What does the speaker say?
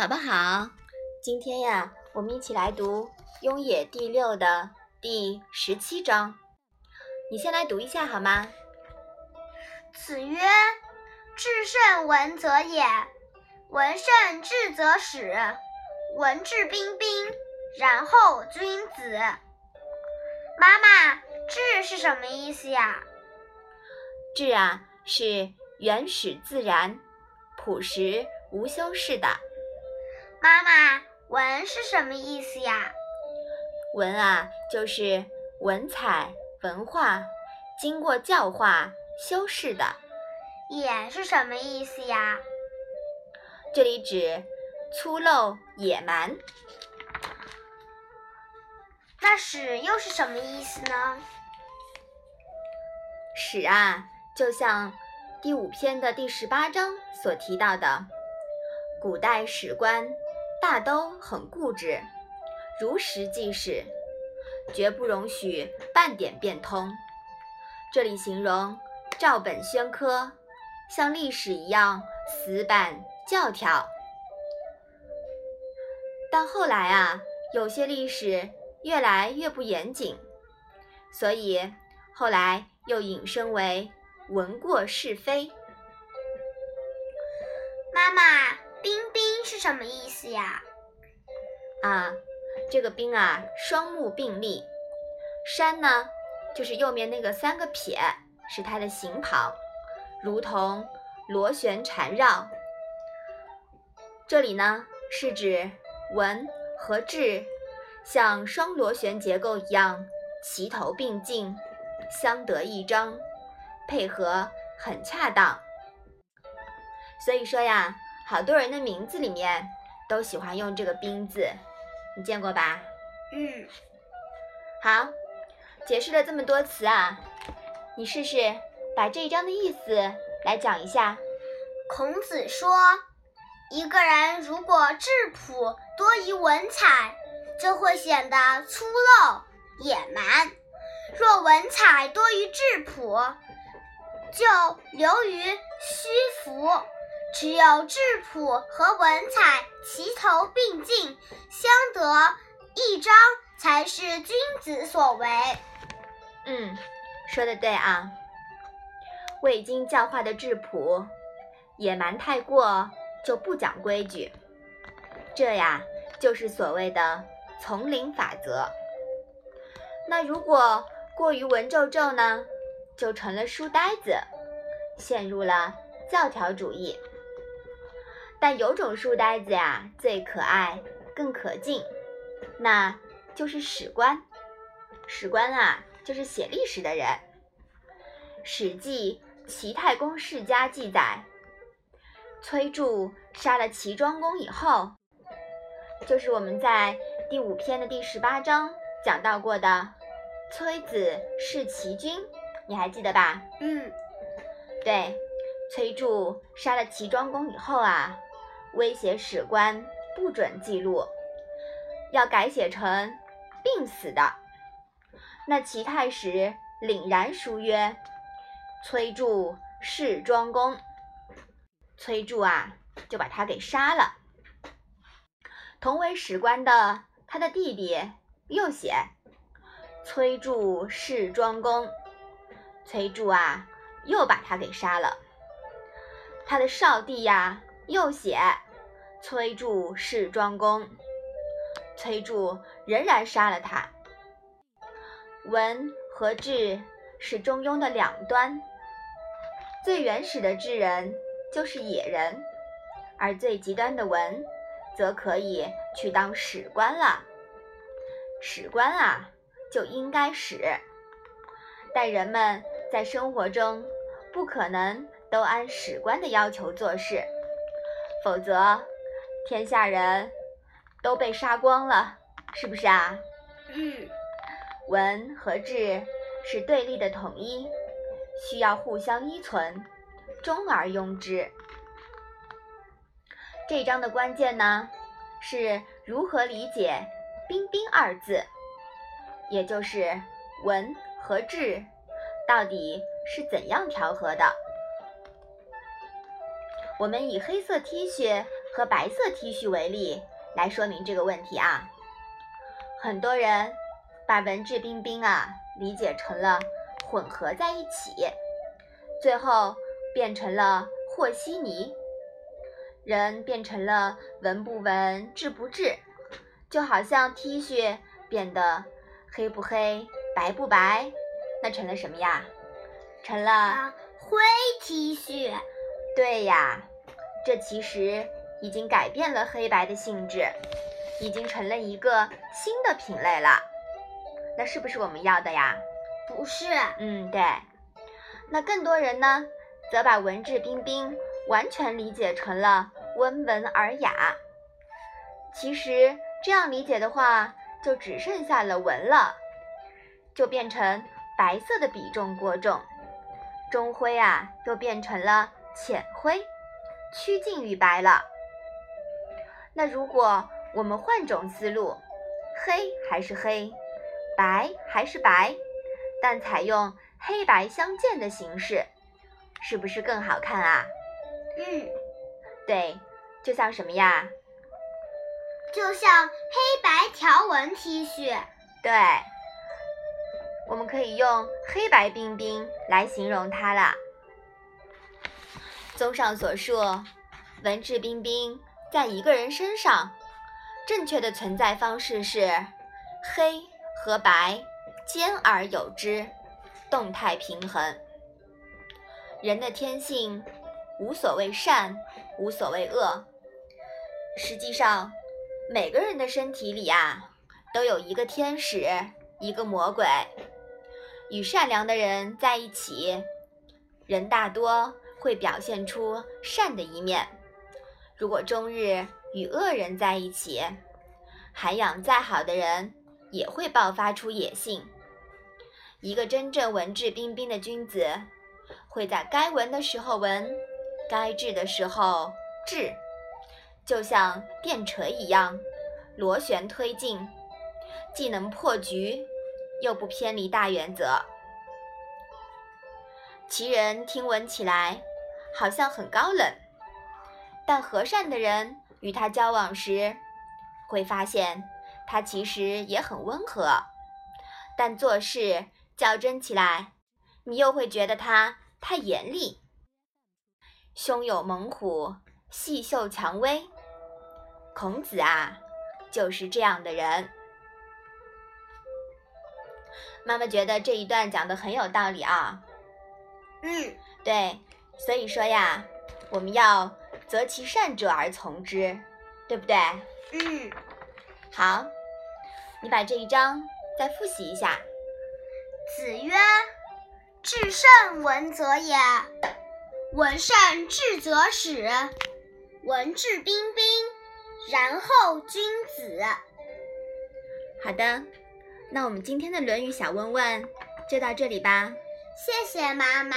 宝宝好，今天呀，我们一起来读《雍也》第六的第十七章。你先来读一下好吗？子曰：“至圣文则也，文圣至则始，文质彬彬，然后君子。”妈妈，质是什么意思呀？质啊，是原始自然、朴实无修饰的。妈妈，文是什么意思呀？文啊，就是文采、文化，经过教化修饰的。野是什么意思呀？这里指粗陋野蛮。那史又是什么意思呢？史啊，就像第五篇的第十八章所提到的，古代史官。大都很固执，如实记事，绝不容许半点变通。这里形容照本宣科，像历史一样死板教条。但后来啊，有些历史越来越不严谨，所以后来又引申为闻过是非。妈妈。冰冰是什么意思呀？啊，这个彬啊，双目并立。山呢，就是右面那个三个撇，是它的形旁，如同螺旋缠绕。这里呢，是指文和质像双螺旋结构一样齐头并进，相得益彰，配合很恰当。所以说呀。好多人的名字里面都喜欢用这个“彬”字，你见过吧？嗯。好，解释了这么多词啊，你试试把这一章的意思来讲一下。孔子说：“一个人如果质朴多于文采，就会显得粗陋野蛮；若文采多于质朴，就流于虚浮。”只有质朴和文采齐头并进，相得益彰，才是君子所为。嗯，说的对啊。未经教化的质朴，野蛮太过就不讲规矩，这呀就是所谓的丛林法则。那如果过于文绉绉呢，就成了书呆子，陷入了教条主义。但有种书呆子呀，最可爱，更可敬，那就是史官。史官啊，就是写历史的人。《史记·齐太公世家》记载，崔杼杀了齐庄公以后，就是我们在第五篇的第十八章讲到过的崔子弑齐君，你还记得吧？嗯，对，崔杼杀了齐庄公以后啊。威胁史官不准记录，要改写成病死的。那齐太史凛然书曰：“崔杼弑庄公。”崔杼啊，就把他给杀了。同为史官的他的弟弟又写：“崔杼弑庄公。”崔杼啊，又把他给杀了。他的少弟呀。又写崔杼弑庄公，崔杼仍然杀了他。文和质是中庸的两端，最原始的智人就是野人，而最极端的文，则可以去当史官了。史官啊，就应该史，但人们在生活中不可能都按史官的要求做事。否则，天下人都被杀光了，是不是啊？嗯。文和质是对立的统一，需要互相依存，中而庸之。这章的关键呢，是如何理解“彬彬”二字，也就是文和质到底是怎样调和的。我们以黑色 T 恤和白色 T 恤为例来说明这个问题啊。很多人把文质彬彬啊理解成了混合在一起，最后变成了和稀泥，人变成了文不文质不质，就好像 T 恤变得黑不黑白不白，那成了什么呀？成了灰 T 恤。对呀，这其实已经改变了黑白的性质，已经成了一个新的品类了。那是不是我们要的呀？不是。嗯，对。那更多人呢，则把文质彬彬完全理解成了温文尔雅。其实这样理解的话，就只剩下了文了，就变成白色的比重过重，中灰啊，又变成了。浅灰，趋近于白了。那如果我们换种思路，黑还是黑，白还是白，但采用黑白相间的形式，是不是更好看啊？嗯，对，就像什么呀？就像黑白条纹 T 恤。对，我们可以用黑白冰冰来形容它了。综上所述，文质彬彬在一个人身上，正确的存在方式是黑和白兼而有之，动态平衡。人的天性无所谓善，无所谓恶。实际上，每个人的身体里啊，都有一个天使，一个魔鬼。与善良的人在一起，人大多。会表现出善的一面。如果终日与恶人在一起，涵养再好的人也会爆发出野性。一个真正文质彬彬的君子，会在该文的时候文，该治的时候治，就像电锤一样，螺旋推进，既能破局，又不偏离大原则。其人听闻起来。好像很高冷，但和善的人与他交往时，会发现他其实也很温和。但做事较真起来，你又会觉得他太严厉。胸有猛虎，细嗅蔷薇。孔子啊，就是这样的人。妈妈觉得这一段讲的很有道理啊。嗯，对。所以说呀，我们要择其善者而从之，对不对？嗯。好，你把这一章再复习一下。子曰：“至圣文则也，文善治则始，文质彬彬，然后君子。”好的，那我们今天的《论语》小问问就到这里吧。谢谢妈妈。